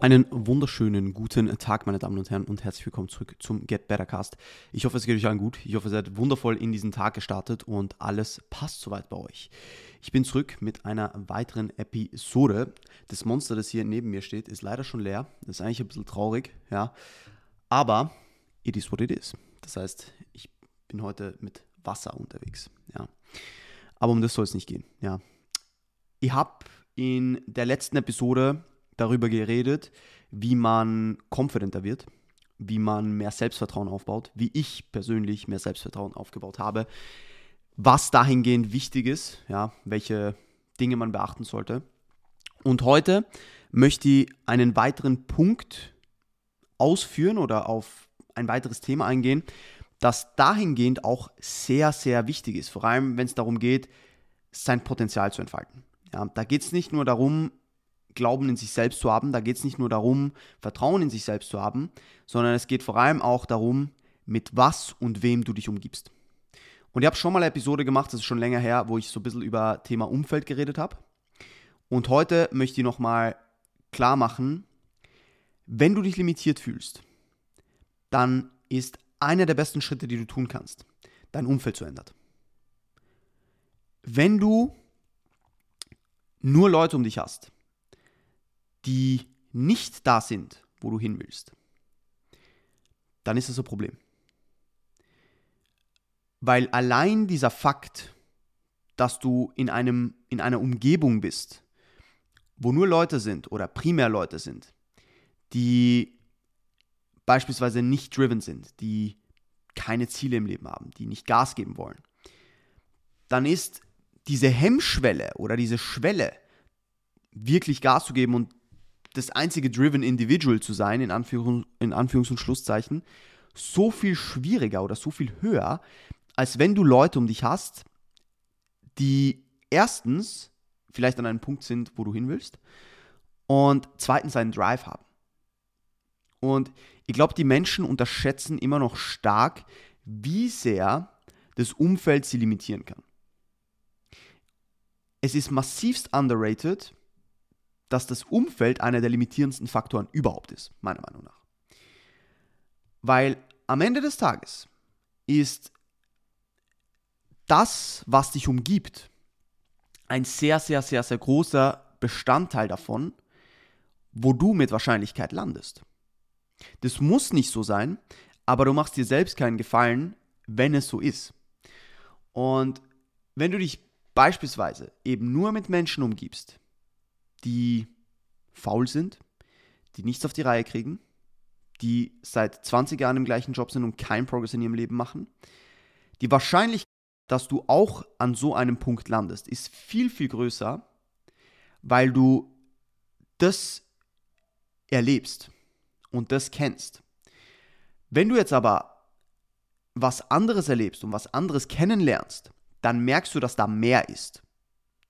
Einen wunderschönen guten Tag, meine Damen und Herren, und herzlich willkommen zurück zum Get Better Cast. Ich hoffe, es geht euch allen gut. Ich hoffe, ihr seid wundervoll in diesen Tag gestartet und alles passt soweit bei euch. Ich bin zurück mit einer weiteren Episode. Das Monster, das hier neben mir steht, ist leider schon leer. Das ist eigentlich ein bisschen traurig, ja. Aber it is what it is. Das heißt, ich bin heute mit Wasser unterwegs, ja. Aber um das soll es nicht gehen, ja. Ich habe in der letzten Episode darüber geredet, wie man confidenter wird, wie man mehr Selbstvertrauen aufbaut, wie ich persönlich mehr Selbstvertrauen aufgebaut habe, was dahingehend wichtig ist, ja, welche Dinge man beachten sollte. Und heute möchte ich einen weiteren Punkt ausführen oder auf ein weiteres Thema eingehen, das dahingehend auch sehr, sehr wichtig ist, vor allem wenn es darum geht, sein Potenzial zu entfalten. Ja, da geht es nicht nur darum, Glauben in sich selbst zu haben. Da geht es nicht nur darum, Vertrauen in sich selbst zu haben, sondern es geht vor allem auch darum, mit was und wem du dich umgibst. Und ich habe schon mal eine Episode gemacht, das ist schon länger her, wo ich so ein bisschen über Thema Umfeld geredet habe. Und heute möchte ich nochmal klar machen, wenn du dich limitiert fühlst, dann ist einer der besten Schritte, die du tun kannst, dein Umfeld zu ändern. Wenn du nur Leute um dich hast, die nicht da sind, wo du hin willst, dann ist das ein Problem. Weil allein dieser Fakt, dass du in, einem, in einer Umgebung bist, wo nur Leute sind oder primär Leute sind, die beispielsweise nicht driven sind, die keine Ziele im Leben haben, die nicht Gas geben wollen, dann ist diese Hemmschwelle oder diese Schwelle, wirklich Gas zu geben und das einzige driven Individual zu sein, in, Anführungs-, in Anführungs- und Schlusszeichen, so viel schwieriger oder so viel höher, als wenn du Leute um dich hast, die erstens vielleicht an einem Punkt sind, wo du hin willst, und zweitens einen Drive haben. Und ich glaube, die Menschen unterschätzen immer noch stark, wie sehr das Umfeld sie limitieren kann. Es ist massivst underrated, dass das Umfeld einer der limitierendsten Faktoren überhaupt ist, meiner Meinung nach. Weil am Ende des Tages ist das, was dich umgibt, ein sehr, sehr, sehr, sehr großer Bestandteil davon, wo du mit Wahrscheinlichkeit landest. Das muss nicht so sein, aber du machst dir selbst keinen Gefallen, wenn es so ist. Und wenn du dich beispielsweise eben nur mit Menschen umgibst, die faul sind, die nichts auf die Reihe kriegen, die seit 20 Jahren im gleichen Job sind und keinen Progress in ihrem Leben machen. Die Wahrscheinlichkeit, dass du auch an so einem Punkt landest, ist viel, viel größer, weil du das erlebst und das kennst. Wenn du jetzt aber was anderes erlebst und was anderes kennenlernst, dann merkst du, dass da mehr ist,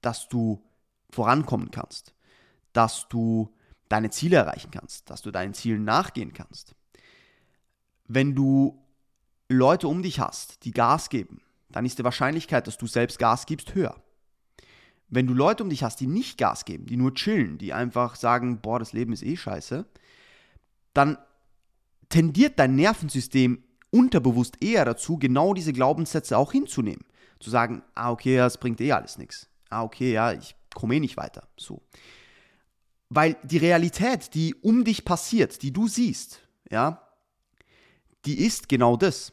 dass du vorankommen kannst, dass du deine Ziele erreichen kannst, dass du deinen Zielen nachgehen kannst. Wenn du Leute um dich hast, die Gas geben, dann ist die Wahrscheinlichkeit, dass du selbst Gas gibst, höher. Wenn du Leute um dich hast, die nicht Gas geben, die nur chillen, die einfach sagen, boah, das Leben ist eh scheiße, dann tendiert dein Nervensystem unterbewusst eher dazu, genau diese Glaubenssätze auch hinzunehmen. Zu sagen, ah, okay, ja, es bringt eh alles nichts. Ah, okay, ja, ich komme eh nicht weiter. So. Weil die Realität, die um dich passiert, die du siehst, ja, die ist genau das.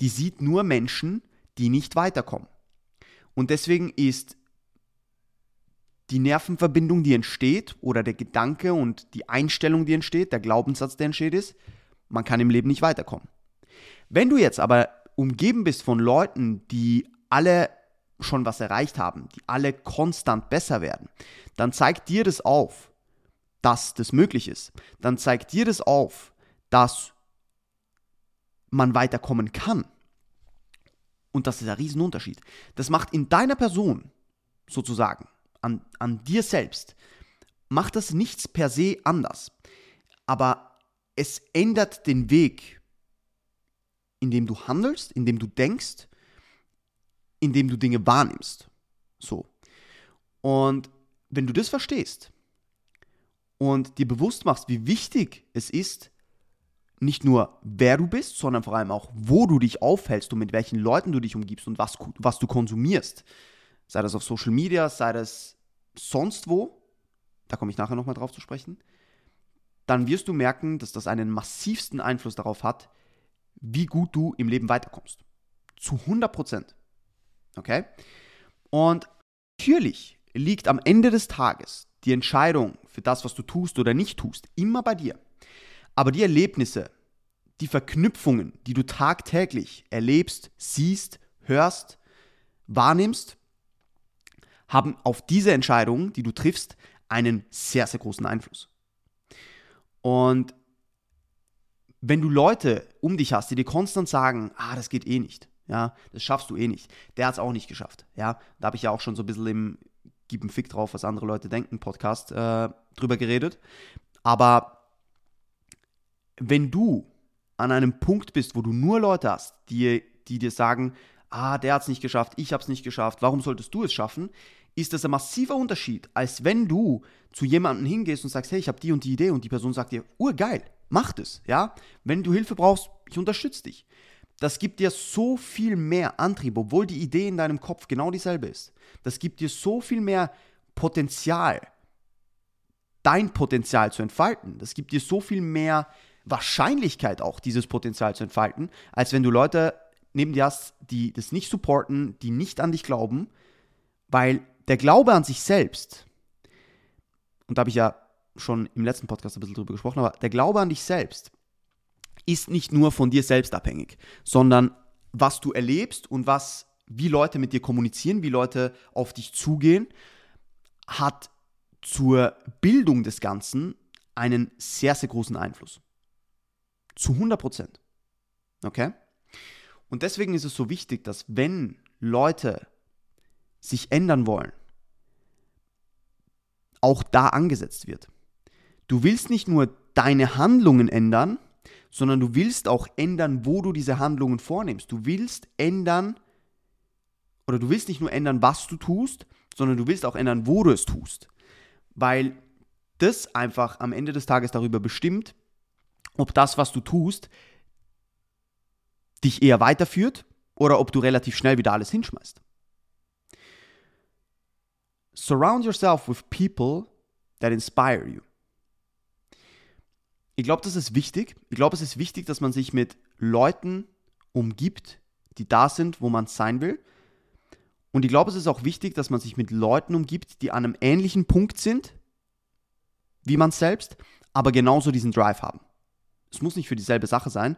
Die sieht nur Menschen, die nicht weiterkommen. Und deswegen ist die Nervenverbindung, die entsteht, oder der Gedanke und die Einstellung, die entsteht, der Glaubenssatz, der entsteht, ist, man kann im Leben nicht weiterkommen. Wenn du jetzt aber umgeben bist von Leuten, die alle schon was erreicht haben, die alle konstant besser werden, dann zeigt dir das auf, dass das möglich ist, dann zeigt dir das auf, dass man weiterkommen kann. Und das ist ein Riesenunterschied. Das macht in deiner Person sozusagen, an, an dir selbst, macht das nichts per se anders. Aber es ändert den Weg, in dem du handelst, in dem du denkst, in dem du Dinge wahrnimmst. So. Und wenn du das verstehst, und dir bewusst machst, wie wichtig es ist, nicht nur wer du bist, sondern vor allem auch, wo du dich aufhältst und mit welchen Leuten du dich umgibst und was, was du konsumierst. Sei das auf Social Media, sei das sonst wo, da komme ich nachher nochmal drauf zu sprechen, dann wirst du merken, dass das einen massivsten Einfluss darauf hat, wie gut du im Leben weiterkommst. Zu 100 Prozent. Okay? Und natürlich liegt am Ende des Tages die Entscheidung für das, was du tust oder nicht tust, immer bei dir. Aber die Erlebnisse, die Verknüpfungen, die du tagtäglich erlebst, siehst, hörst, wahrnimmst, haben auf diese Entscheidungen, die du triffst, einen sehr, sehr großen Einfluss. Und wenn du Leute um dich hast, die dir konstant sagen, ah, das geht eh nicht, ja, das schaffst du eh nicht, der hat es auch nicht geschafft, ja, da habe ich ja auch schon so ein bisschen im Gib einen Fick drauf, was andere Leute denken Podcast äh, drüber geredet, aber wenn du an einem Punkt bist, wo du nur Leute hast, die, die dir sagen, ah, der hat es nicht geschafft, ich habe es nicht geschafft, warum solltest du es schaffen, ist das ein massiver Unterschied, als wenn du zu jemandem hingehst und sagst, hey, ich habe die und die Idee und die Person sagt dir, urgeil, mach das, ja? Wenn du Hilfe brauchst, ich unterstütze dich. Das gibt dir so viel mehr Antrieb, obwohl die Idee in deinem Kopf genau dieselbe ist. Das gibt dir so viel mehr Potenzial, dein Potenzial zu entfalten. Das gibt dir so viel mehr Wahrscheinlichkeit auch, dieses Potenzial zu entfalten, als wenn du Leute neben dir hast, die das nicht supporten, die nicht an dich glauben, weil der Glaube an sich selbst, und da habe ich ja schon im letzten Podcast ein bisschen drüber gesprochen, aber der Glaube an dich selbst ist nicht nur von dir selbst abhängig, sondern was du erlebst und was, wie Leute mit dir kommunizieren, wie Leute auf dich zugehen, hat zur Bildung des Ganzen einen sehr, sehr großen Einfluss. Zu 100 Prozent. Okay? Und deswegen ist es so wichtig, dass wenn Leute sich ändern wollen, auch da angesetzt wird. Du willst nicht nur deine Handlungen ändern, sondern du willst auch ändern, wo du diese Handlungen vornimmst. Du willst ändern, oder du willst nicht nur ändern, was du tust, sondern du willst auch ändern, wo du es tust. Weil das einfach am Ende des Tages darüber bestimmt, ob das, was du tust, dich eher weiterführt oder ob du relativ schnell wieder alles hinschmeißt. Surround yourself with people that inspire you. Ich glaube, das ist wichtig. Ich glaube, es ist wichtig, dass man sich mit Leuten umgibt, die da sind, wo man sein will. Und ich glaube, es ist auch wichtig, dass man sich mit Leuten umgibt, die an einem ähnlichen Punkt sind, wie man selbst, aber genauso diesen Drive haben. Es muss nicht für dieselbe Sache sein,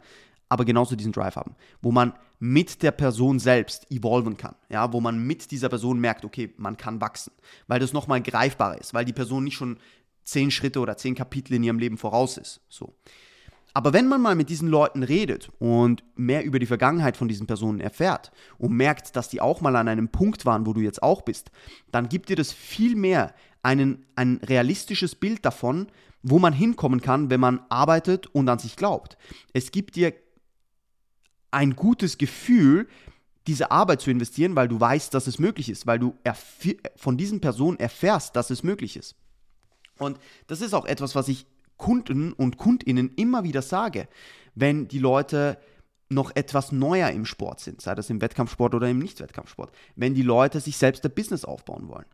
aber genauso diesen Drive haben, wo man mit der Person selbst evolven kann, ja, wo man mit dieser Person merkt, okay, man kann wachsen, weil das nochmal greifbarer ist, weil die Person nicht schon zehn Schritte oder zehn Kapitel in ihrem Leben voraus ist, so. Aber wenn man mal mit diesen Leuten redet und mehr über die Vergangenheit von diesen Personen erfährt und merkt, dass die auch mal an einem Punkt waren, wo du jetzt auch bist, dann gibt dir das viel mehr einen, ein realistisches Bild davon, wo man hinkommen kann, wenn man arbeitet und an sich glaubt. Es gibt dir ein gutes Gefühl, diese Arbeit zu investieren, weil du weißt, dass es möglich ist, weil du von diesen Personen erfährst, dass es möglich ist. Und das ist auch etwas, was ich Kunden und Kundinnen immer wieder sage, wenn die Leute noch etwas neuer im Sport sind, sei das im Wettkampfsport oder im Nicht-Wettkampfsport, wenn die Leute sich selbst ein Business aufbauen wollen.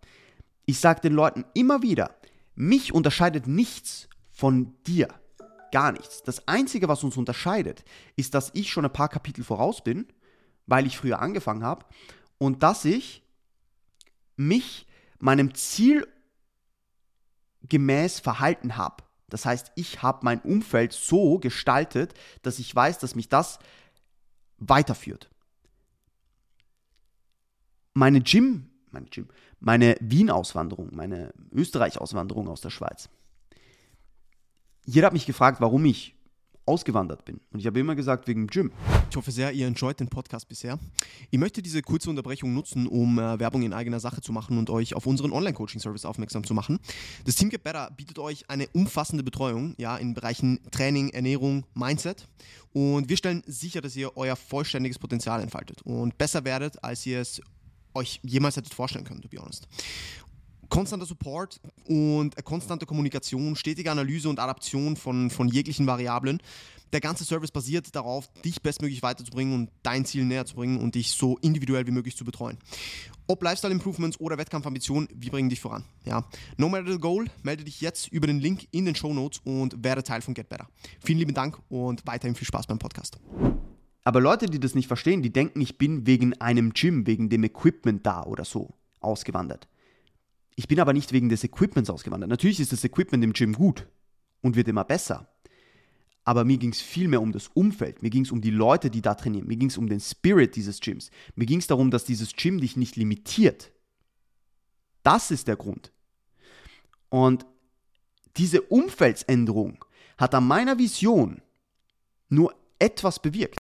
Ich sage den Leuten immer wieder, mich unterscheidet nichts von dir. Gar nichts. Das Einzige, was uns unterscheidet, ist, dass ich schon ein paar Kapitel voraus bin, weil ich früher angefangen habe und dass ich mich meinem Ziel gemäß verhalten habe. Das heißt, ich habe mein Umfeld so gestaltet, dass ich weiß, dass mich das weiterführt. Meine Gym, meine Gym, meine Wien-Auswanderung, meine Österreich-Auswanderung aus der Schweiz, jeder hat mich gefragt, warum ich ausgewandert bin. Und ich habe immer gesagt, wegen Gym. Ich hoffe sehr, ihr enjoyt den Podcast bisher. Ich möchte diese kurze Unterbrechung nutzen, um äh, Werbung in eigener Sache zu machen und euch auf unseren Online-Coaching-Service aufmerksam zu machen. Das Team Get Better bietet euch eine umfassende Betreuung ja, in Bereichen Training, Ernährung, Mindset. Und wir stellen sicher, dass ihr euer vollständiges Potenzial entfaltet und besser werdet, als ihr es euch jemals hättet vorstellen können, to be honest. Konstanter Support und konstante Kommunikation, stetige Analyse und Adaption von, von jeglichen Variablen. Der ganze Service basiert darauf, dich bestmöglich weiterzubringen und dein Ziel näher zu bringen und dich so individuell wie möglich zu betreuen. Ob Lifestyle Improvements oder Wettkampfambitionen, wir bringen dich voran. Ja. No matter the goal, melde dich jetzt über den Link in den Show Notes und werde Teil von Get Better. Vielen lieben Dank und weiterhin viel Spaß beim Podcast. Aber Leute, die das nicht verstehen, die denken, ich bin wegen einem Gym, wegen dem Equipment da oder so ausgewandert. Ich bin aber nicht wegen des Equipments ausgewandert. Natürlich ist das Equipment im Gym gut und wird immer besser. Aber mir ging es viel mehr um das Umfeld. Mir ging es um die Leute, die da trainieren. Mir ging es um den Spirit dieses Gyms. Mir ging es darum, dass dieses Gym dich nicht limitiert. Das ist der Grund. Und diese Umfeldsänderung hat an meiner Vision nur etwas bewirkt.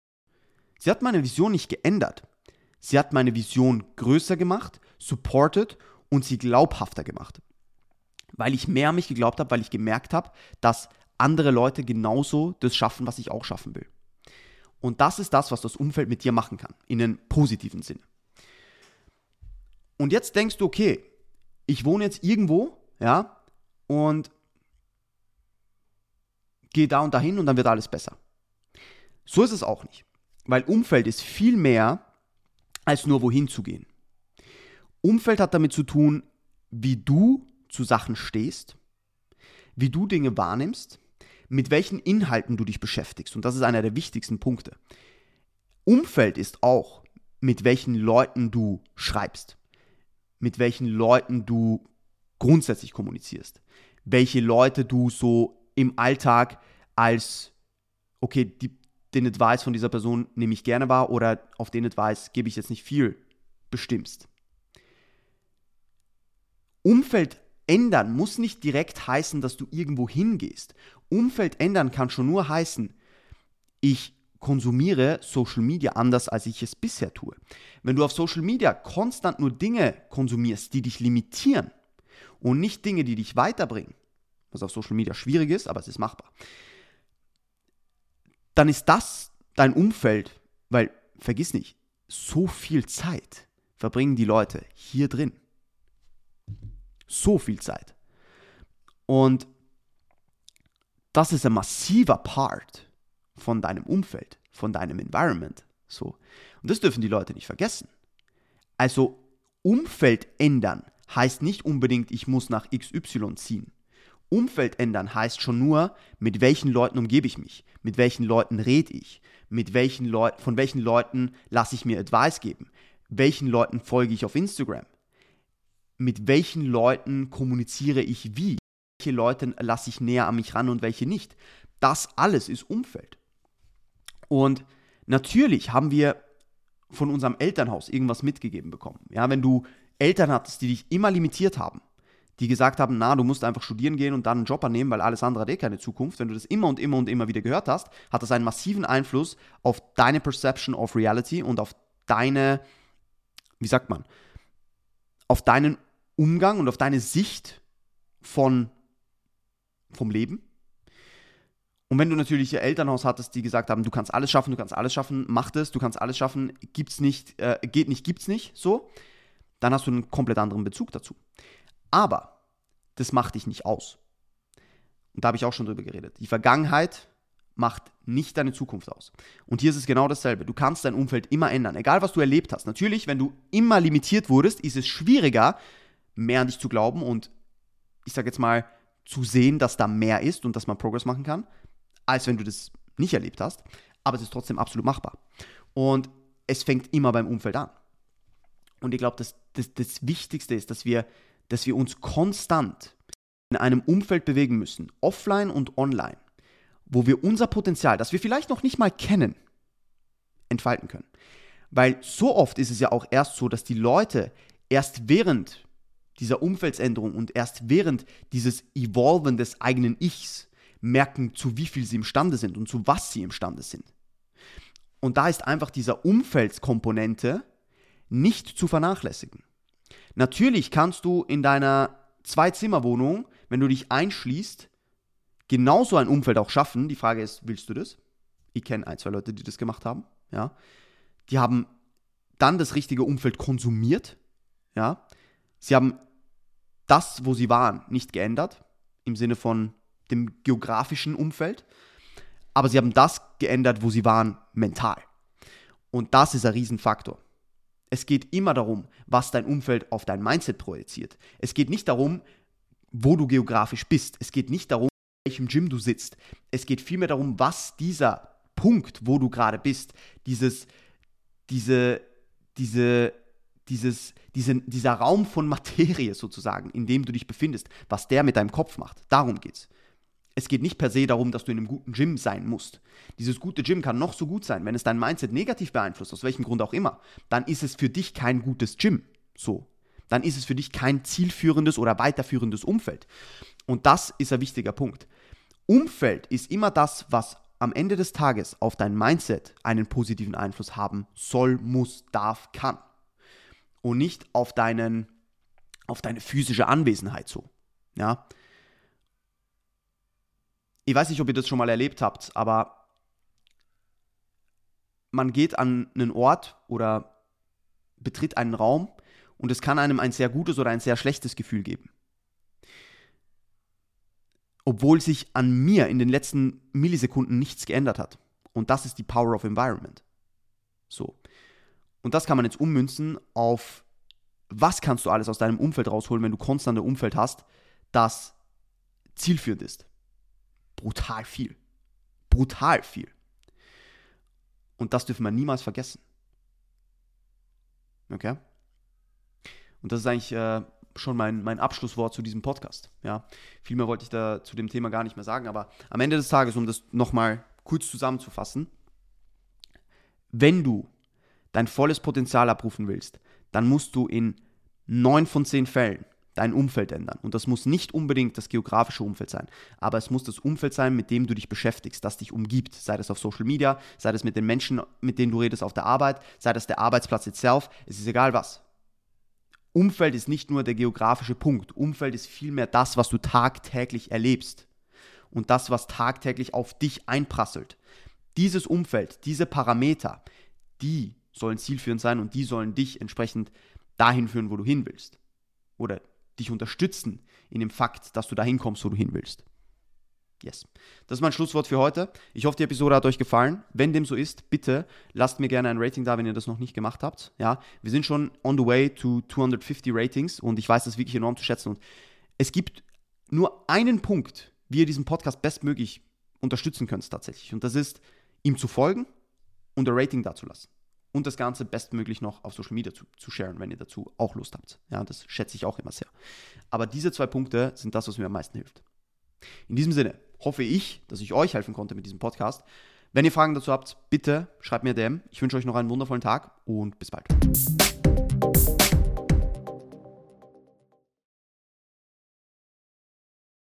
Sie hat meine Vision nicht geändert. Sie hat meine Vision größer gemacht, supported und sie glaubhafter gemacht. Weil ich mehr an mich geglaubt habe, weil ich gemerkt habe, dass andere Leute genauso das schaffen, was ich auch schaffen will. Und das ist das, was das Umfeld mit dir machen kann, in einem positiven Sinne. Und jetzt denkst du, okay, ich wohne jetzt irgendwo, ja, und gehe da und dahin und dann wird alles besser. So ist es auch nicht. Weil Umfeld ist viel mehr als nur wohin zu gehen. Umfeld hat damit zu tun, wie du zu Sachen stehst, wie du Dinge wahrnimmst, mit welchen Inhalten du dich beschäftigst. Und das ist einer der wichtigsten Punkte. Umfeld ist auch, mit welchen Leuten du schreibst, mit welchen Leuten du grundsätzlich kommunizierst, welche Leute du so im Alltag als, okay, die, den Advice von dieser Person nehme ich gerne wahr oder auf den Advice gebe ich jetzt nicht viel, bestimmst. Umfeld ändern muss nicht direkt heißen, dass du irgendwo hingehst. Umfeld ändern kann schon nur heißen, ich konsumiere Social Media anders, als ich es bisher tue. Wenn du auf Social Media konstant nur Dinge konsumierst, die dich limitieren und nicht Dinge, die dich weiterbringen, was auf Social Media schwierig ist, aber es ist machbar, dann ist das dein Umfeld, weil vergiss nicht, so viel Zeit verbringen die Leute hier drin. So viel Zeit. Und das ist ein massiver Part von deinem Umfeld, von deinem Environment. So. Und das dürfen die Leute nicht vergessen. Also Umfeld ändern heißt nicht unbedingt, ich muss nach XY ziehen. Umfeld ändern heißt schon nur, mit welchen Leuten umgebe ich mich, mit welchen Leuten rede ich, mit welchen Leuten, von welchen Leuten lasse ich mir Advice geben, welchen Leuten folge ich auf Instagram, mit welchen Leuten kommuniziere ich wie, welche Leute lasse ich näher an mich ran und welche nicht. Das alles ist Umfeld. Und natürlich haben wir von unserem Elternhaus irgendwas mitgegeben bekommen. Ja, wenn du Eltern hattest, die dich immer limitiert haben, die gesagt haben, na, du musst einfach studieren gehen und dann einen Job annehmen, weil alles andere hat eh keine Zukunft. Wenn du das immer und immer und immer wieder gehört hast, hat das einen massiven Einfluss auf deine Perception of Reality und auf deine, wie sagt man, auf deinen Umgang und auf deine Sicht von, vom Leben. Und wenn du natürlich ein Elternhaus hattest, die gesagt haben, du kannst alles schaffen, du kannst alles schaffen, mach das, du kannst alles schaffen, gibt's nicht, äh, geht nicht, gibt's nicht, so, dann hast du einen komplett anderen Bezug dazu. Aber das macht dich nicht aus. Und da habe ich auch schon drüber geredet. Die Vergangenheit macht nicht deine Zukunft aus. Und hier ist es genau dasselbe. Du kannst dein Umfeld immer ändern, egal was du erlebt hast. Natürlich, wenn du immer limitiert wurdest, ist es schwieriger, mehr an dich zu glauben und ich sage jetzt mal, zu sehen, dass da mehr ist und dass man Progress machen kann, als wenn du das nicht erlebt hast. Aber es ist trotzdem absolut machbar. Und es fängt immer beim Umfeld an. Und ich glaube, das, das, das Wichtigste ist, dass wir dass wir uns konstant in einem Umfeld bewegen müssen, offline und online, wo wir unser Potenzial, das wir vielleicht noch nicht mal kennen, entfalten können. Weil so oft ist es ja auch erst so, dass die Leute erst während dieser Umfeldsänderung und erst während dieses Evolven des eigenen Ichs merken, zu wie viel sie imstande sind und zu was sie imstande sind. Und da ist einfach dieser Umfeldskomponente nicht zu vernachlässigen. Natürlich kannst du in deiner Zwei-Zimmer-Wohnung, wenn du dich einschließt, genauso ein Umfeld auch schaffen. Die Frage ist, willst du das? Ich kenne ein, zwei Leute, die das gemacht haben. Ja. Die haben dann das richtige Umfeld konsumiert. Ja. Sie haben das, wo sie waren, nicht geändert, im Sinne von dem geografischen Umfeld, aber sie haben das geändert, wo sie waren, mental. Und das ist ein Riesenfaktor. Es geht immer darum, was dein Umfeld auf dein Mindset projiziert. Es geht nicht darum, wo du geografisch bist. Es geht nicht darum, in welchem Gym du sitzt. Es geht vielmehr darum, was dieser Punkt, wo du gerade bist, dieses, diese, diese, dieses, diese, dieser Raum von Materie sozusagen, in dem du dich befindest, was der mit deinem Kopf macht. Darum geht's. Es geht nicht per se darum, dass du in einem guten Gym sein musst. Dieses gute Gym kann noch so gut sein. Wenn es dein Mindset negativ beeinflusst, aus welchem Grund auch immer, dann ist es für dich kein gutes Gym. So. Dann ist es für dich kein zielführendes oder weiterführendes Umfeld. Und das ist ein wichtiger Punkt. Umfeld ist immer das, was am Ende des Tages auf dein Mindset einen positiven Einfluss haben soll, muss, darf, kann. Und nicht auf deinen, auf deine physische Anwesenheit so. Ja. Ich weiß nicht, ob ihr das schon mal erlebt habt, aber man geht an einen Ort oder betritt einen Raum und es kann einem ein sehr gutes oder ein sehr schlechtes Gefühl geben. Obwohl sich an mir in den letzten Millisekunden nichts geändert hat. Und das ist die Power of Environment. So. Und das kann man jetzt ummünzen auf, was kannst du alles aus deinem Umfeld rausholen, wenn du konstant ein Umfeld hast, das zielführend ist brutal viel. Brutal viel. Und das dürfen wir niemals vergessen. Okay? Und das ist eigentlich äh, schon mein, mein Abschlusswort zu diesem Podcast. Ja? Viel mehr wollte ich da zu dem Thema gar nicht mehr sagen, aber am Ende des Tages, um das nochmal kurz zusammenzufassen, wenn du dein volles Potenzial abrufen willst, dann musst du in neun von zehn Fällen dein Umfeld ändern. Und das muss nicht unbedingt das geografische Umfeld sein, aber es muss das Umfeld sein, mit dem du dich beschäftigst, das dich umgibt. Sei das auf Social Media, sei das mit den Menschen, mit denen du redest auf der Arbeit, sei das der Arbeitsplatz itself, es ist egal was. Umfeld ist nicht nur der geografische Punkt. Umfeld ist vielmehr das, was du tagtäglich erlebst und das, was tagtäglich auf dich einprasselt. Dieses Umfeld, diese Parameter, die sollen zielführend sein und die sollen dich entsprechend dahin führen, wo du hin willst. Oder dich unterstützen in dem Fakt, dass du dahin kommst, wo du hin willst. Yes. Das ist mein Schlusswort für heute. Ich hoffe, die Episode hat euch gefallen. Wenn dem so ist, bitte lasst mir gerne ein Rating da, wenn ihr das noch nicht gemacht habt. Ja, wir sind schon on the way to 250 Ratings und ich weiß das wirklich enorm zu schätzen. Und es gibt nur einen Punkt, wie ihr diesen Podcast bestmöglich unterstützen könnt tatsächlich. Und das ist, ihm zu folgen und ein Rating dazulassen und das Ganze bestmöglich noch auf Social Media zu, zu sharen, wenn ihr dazu auch Lust habt. Ja, das schätze ich auch immer sehr. Aber diese zwei Punkte sind das, was mir am meisten hilft. In diesem Sinne hoffe ich, dass ich euch helfen konnte mit diesem Podcast. Wenn ihr Fragen dazu habt, bitte schreibt mir DM. Ich wünsche euch noch einen wundervollen Tag und bis bald.